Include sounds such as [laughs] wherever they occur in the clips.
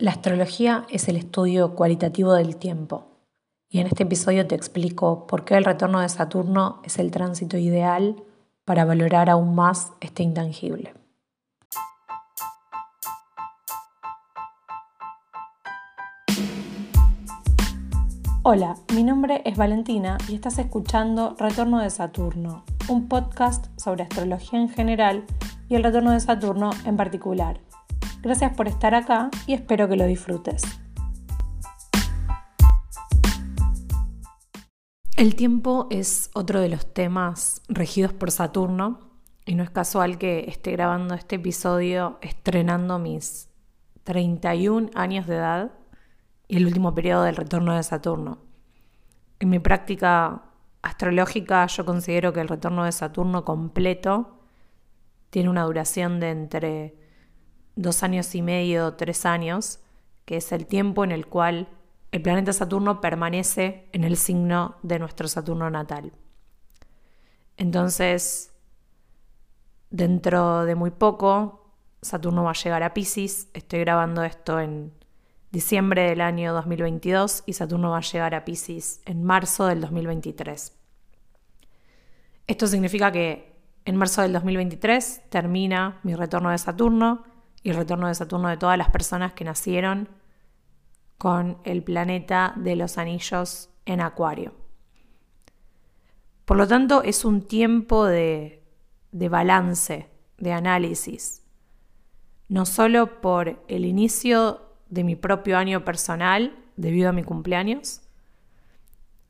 La astrología es el estudio cualitativo del tiempo y en este episodio te explico por qué el retorno de Saturno es el tránsito ideal para valorar aún más este intangible. Hola, mi nombre es Valentina y estás escuchando Retorno de Saturno, un podcast sobre astrología en general y el retorno de Saturno en particular Gracias por estar acá y espero que lo disfrutes. El tiempo es otro de los temas regidos por Saturno y no es casual que esté grabando este episodio estrenando mis 31 años de edad y el último periodo del retorno de Saturno. En mi práctica astrológica yo considero que el retorno de Saturno completo tiene una duración de entre dos años y medio, tres años, que es el tiempo en el cual el planeta Saturno permanece en el signo de nuestro Saturno natal. Entonces, dentro de muy poco, Saturno va a llegar a Pisces. Estoy grabando esto en diciembre del año 2022 y Saturno va a llegar a Pisces en marzo del 2023. Esto significa que en marzo del 2023 termina mi retorno de Saturno y el retorno de Saturno de todas las personas que nacieron con el planeta de los anillos en Acuario. Por lo tanto, es un tiempo de, de balance, de análisis, no solo por el inicio de mi propio año personal debido a mi cumpleaños,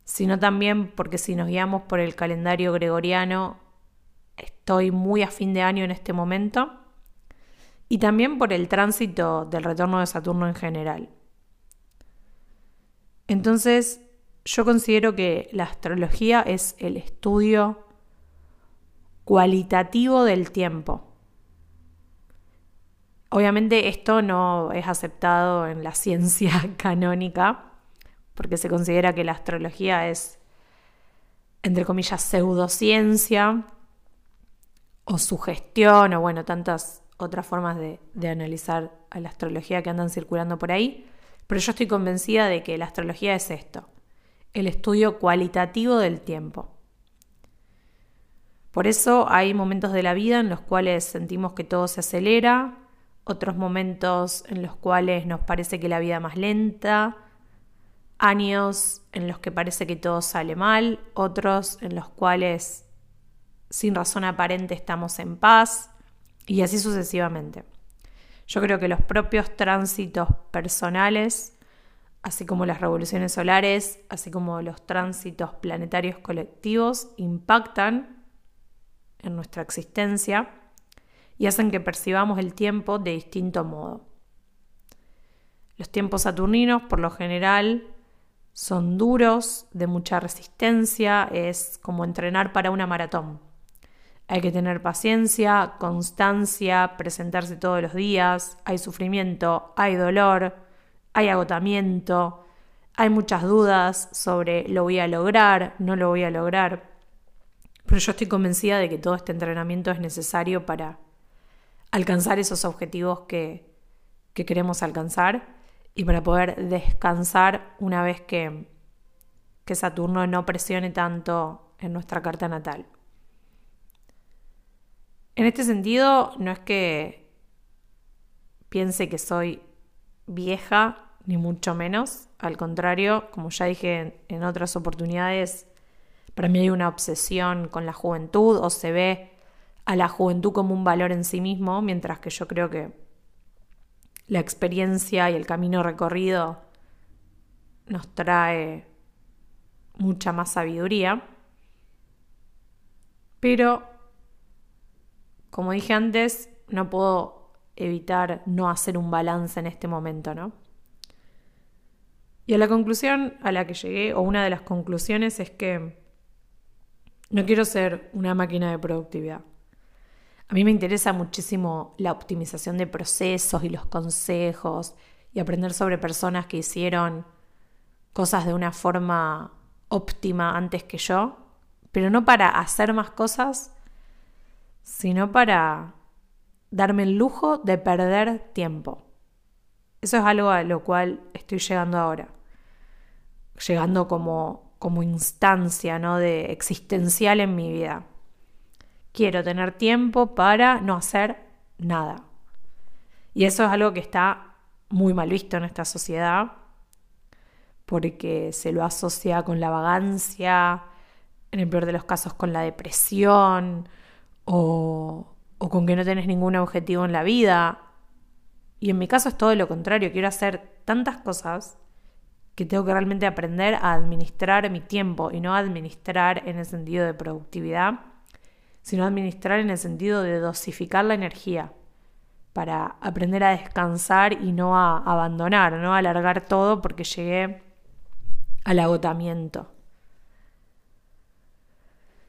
sino también porque si nos guiamos por el calendario gregoriano, estoy muy a fin de año en este momento y también por el tránsito del retorno de Saturno en general. Entonces, yo considero que la astrología es el estudio cualitativo del tiempo. Obviamente esto no es aceptado en la [laughs] ciencia canónica, porque se considera que la astrología es, entre comillas, pseudociencia o sugestión, o bueno, tantas otras formas de, analizar a la astrología que andan circulando por ahí, pero yo estoy convencida de que la astrología es esto, el estudio cualitativo del tiempo. Por eso hay momentos de la vida en los cuales sentimos que todo se acelera, otros momentos en los cuales nos parece que la vida es más lenta, años en los que parece que todo sale mal, otros en los cuales sin razón aparente estamos en paz, y así sucesivamente. Yo creo que los propios tránsitos personales, así como las revoluciones solares, así como los tránsitos planetarios colectivos, impactan en nuestra existencia y hacen que percibamos el tiempo de distinto modo. Los tiempos saturninos, por lo general, son duros, de mucha resistencia, es como entrenar para una maratón. Hay que tener paciencia, constancia, presentarse todos los días, hay sufrimiento, hay dolor, hay agotamiento, hay muchas dudas sobre lo voy a lograr, no lo voy a lograr. Pero yo estoy convencida de que todo este entrenamiento es necesario para alcanzar esos objetivos que, que queremos alcanzar y para poder descansar una vez que, que Saturno no presione tanto en nuestra carta natal. En este sentido, no es que piense que soy vieja, ni mucho menos. Al contrario, como ya dije en, otras oportunidades, para mí hay una obsesión con la juventud o se ve a la juventud como un valor en sí mismo, mientras que yo creo que la experiencia y el camino recorrido nos trae mucha más sabiduría. Pero como dije antes, no puedo evitar no hacer un balance en este momento, ¿no? Y a la conclusión a la que llegué, o una de las conclusiones, es que no quiero ser una máquina de productividad. A mí me interesa muchísimo la optimización de procesos y los consejos y aprender sobre personas que hicieron cosas de una forma óptima antes que yo, pero no para hacer más cosas, sino para darme el lujo de perder tiempo. Eso es algo a lo cual estoy llegando ahora. Llegando como, como instancia ¿no? de existencial en mi vida. Quiero tener tiempo para no hacer nada. Y eso es algo que está muy mal visto en esta sociedad, porque se lo asocia con la vagancia, en el peor de los casos con la depresión o, con que no tenés ningún objetivo en la vida. Y en mi caso es todo lo contrario, quiero hacer tantas cosas que tengo que realmente aprender a administrar mi tiempo y no administrar en el sentido de productividad, sino administrar en el sentido de dosificar la energía para aprender a descansar y no a abandonar, no a alargar todo porque llegué al agotamiento.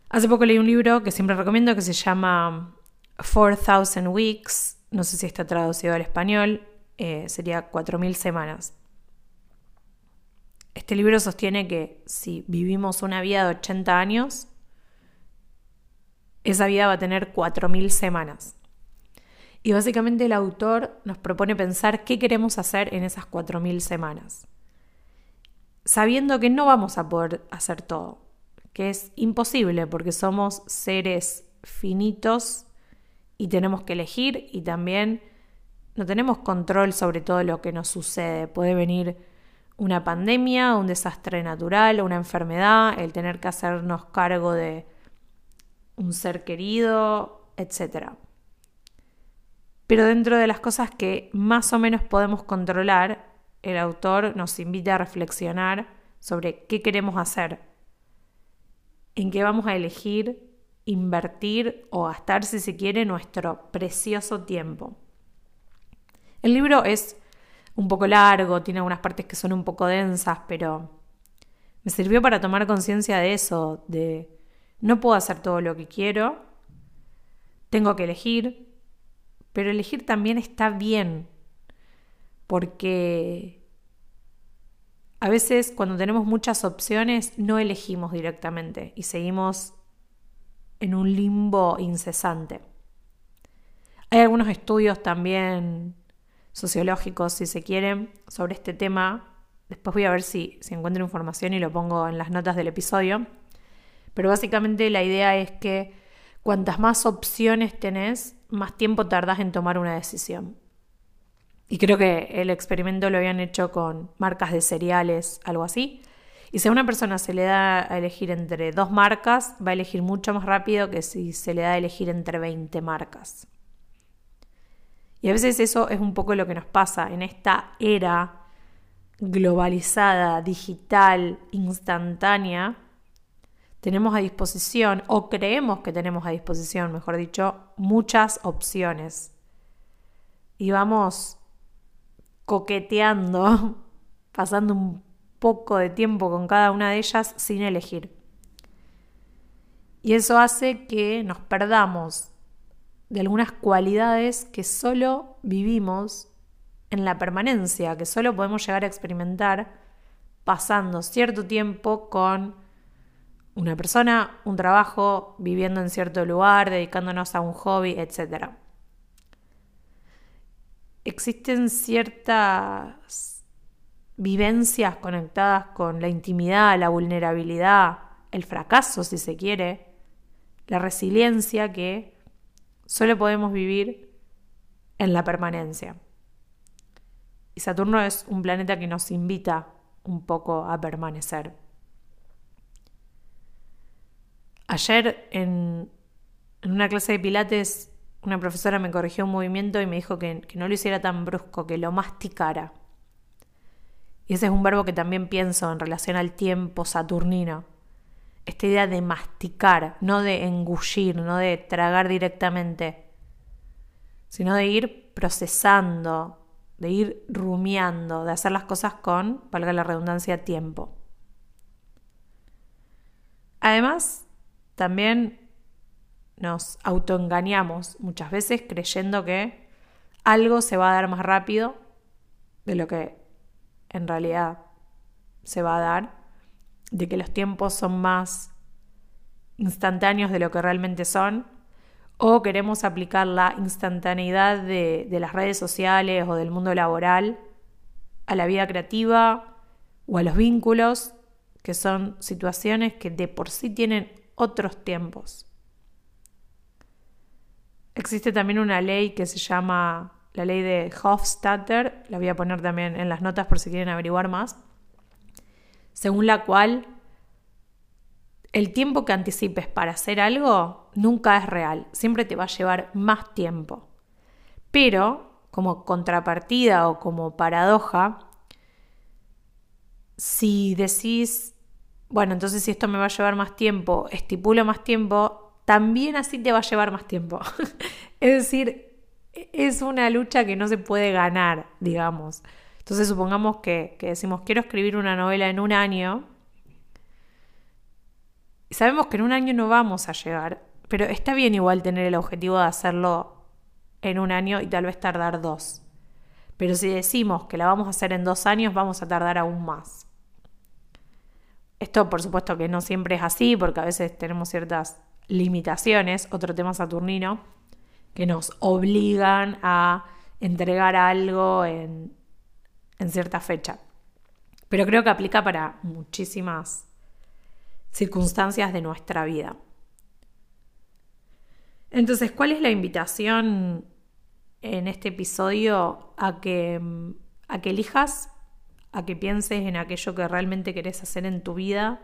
Hace poco leí un libro que siempre recomiendo que se llama 4000 Weeks, no sé si está traducido al español, eh, sería 4000 semanas. Este libro sostiene que si vivimos una vida de 80 años, esa vida va a tener 4000 semanas. Y básicamente el autor nos propone pensar qué queremos hacer en esas 4000 semanas, sabiendo que no vamos a poder hacer todo, que es imposible porque somos seres finitos y tenemos que elegir y también no tenemos control sobre todo lo que nos sucede. Puede venir una pandemia, un desastre natural, una enfermedad, el tener que hacernos cargo de un ser querido, etc. Pero dentro de las cosas que más o menos podemos controlar, el autor nos invita a reflexionar sobre qué queremos hacer, en qué vamos a elegir invertir o gastar, si se quiere, nuestro precioso tiempo. El libro es un poco largo, tiene algunas partes que son un poco densas, pero me sirvió para tomar conciencia de eso, de no puedo hacer todo lo que quiero, tengo que elegir, pero elegir también está bien, porque a veces cuando tenemos muchas opciones no elegimos directamente y seguimos en un limbo incesante. Hay algunos estudios también sociológicos, si se quieren, sobre este tema. Después voy a ver si, si encuentro información y lo pongo en las notas del episodio. Pero básicamente la idea es que cuantas más opciones tenés, más tiempo tardás en tomar una decisión. Y creo que el experimento lo habían hecho con marcas de cereales, algo así. Y si a una persona se le da a elegir entre dos marcas, va a elegir mucho más rápido que si se le da a elegir entre 20 marcas. Y a veces eso es un poco lo que nos pasa en esta era globalizada, digital, instantánea. Tenemos a disposición, o creemos que tenemos a disposición, mejor dicho, muchas opciones. Y vamos coqueteando, [laughs] pasando un poco de tiempo con cada una de ellas sin elegir. Y eso hace que nos perdamos de algunas cualidades que solo vivimos en la permanencia, que solo podemos llegar a experimentar pasando cierto tiempo con una persona, un trabajo, viviendo en cierto lugar, dedicándonos a un hobby, etc. Existen ciertas vivencias conectadas con la intimidad, la vulnerabilidad, el fracaso, si se quiere, la resiliencia que solo podemos vivir en la permanencia. Y Saturno es un planeta que nos invita un poco a permanecer. Ayer en, una clase de Pilates una profesora me corrigió un movimiento y me dijo que, que no lo hiciera tan brusco, que lo masticara. Y ese es un verbo que también pienso en relación al tiempo saturnino. Esta idea de masticar, no de engullir, no de tragar directamente, sino de ir procesando, de ir rumiando, de hacer las cosas con, valga la redundancia, tiempo. Además, también nos autoengañamos muchas veces creyendo que algo se va a dar más rápido de lo que en realidad se va a dar, de que los tiempos son más instantáneos de lo que realmente son, o queremos aplicar la instantaneidad de, las redes sociales o del mundo laboral a la vida creativa o a los vínculos, que son situaciones que de por sí tienen otros tiempos. Existe también una ley que se llama la ley de Hofstadter, la voy a poner también en las notas por si quieren averiguar más, según la cual el tiempo que anticipes para hacer algo nunca es real, siempre te va a llevar más tiempo. Pero, como contrapartida o como paradoja, si decís, bueno, entonces si esto me va a llevar más tiempo, estipulo más tiempo, también así te va a llevar más tiempo. [laughs] es decir, es una lucha que no se puede ganar, digamos. Entonces supongamos que, decimos, quiero escribir una novela en un año, y sabemos que en un año no vamos a llegar, pero está bien igual tener el objetivo de hacerlo en un año y tal vez tardar dos. Pero si decimos que la vamos a hacer en dos años, vamos a tardar aún más. Esto por supuesto que no siempre es así, porque a veces tenemos ciertas limitaciones, otro tema saturnino, que nos obligan a entregar algo en, en cierta fecha. Pero creo que aplica para muchísimas circunstancias de nuestra vida. Entonces, ¿cuál es la invitación en este episodio a que, a que elijas a que pienses en aquello que realmente querés hacer en tu vida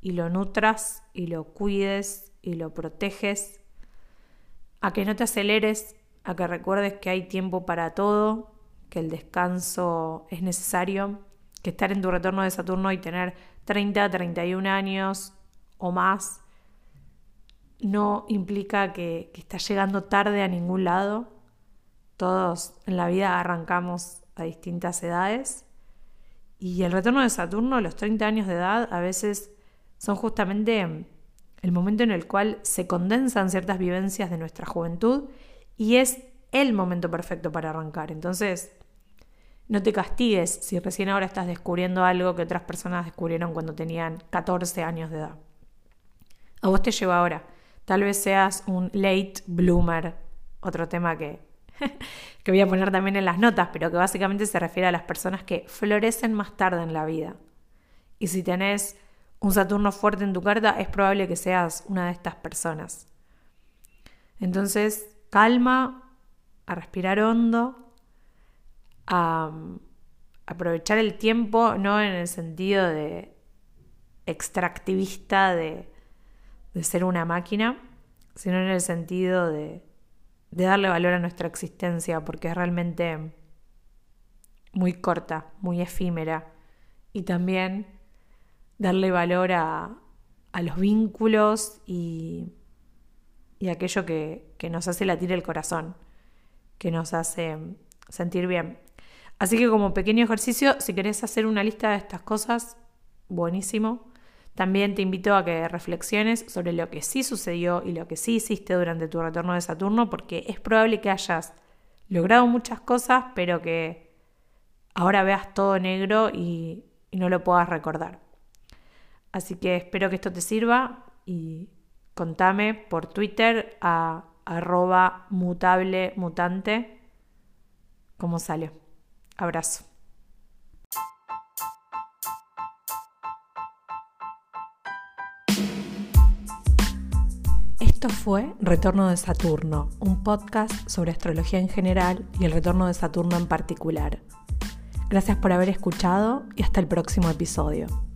y lo nutras y lo cuides y lo proteges, a que no te aceleres, a que recuerdes que hay tiempo para todo, que el descanso es necesario, que estar en tu retorno de Saturno y tener 30, 31 años o más no implica que, estás llegando tarde a ningún lado. Todos en la vida arrancamos a distintas edades y el retorno de Saturno los 30 años de edad a veces son justamente el momento en el cual se condensan ciertas vivencias de nuestra juventud y es el momento perfecto para arrancar. Entonces, no te castigues si recién ahora estás descubriendo algo que otras personas descubrieron cuando tenían 14 años de edad. A vos te lleva ahora. Tal vez seas un late bloomer, otro tema que [laughs] que voy a poner también en las notas, pero que básicamente se refiere a las personas que florecen más tarde en la vida. Y si tenés un Saturno fuerte en tu carta, es probable que seas una de estas personas. Entonces, calma, a respirar hondo, a, aprovechar el tiempo, no en el sentido de extractivista de, de ser una máquina, sino en el sentido de de darle valor a nuestra existencia, porque es realmente muy corta, muy efímera. Y también darle valor a, los vínculos y, y aquello que, que nos hace latir el corazón, que nos hace sentir bien. Así que como pequeño ejercicio, si querés hacer una lista de estas cosas, buenísimo. También te invito a que reflexiones sobre lo que sí sucedió y lo que sí hiciste durante tu retorno de Saturno, porque es probable que hayas logrado muchas cosas, pero que ahora veas todo negro y, no lo puedas recordar. Así que espero que esto te sirva y contame por Twitter a arroba mutante cómo salió. Abrazo. Esto fue Retorno de Saturno, un podcast sobre astrología en general y el retorno de Saturno en particular. Gracias por haber escuchado y hasta el próximo episodio.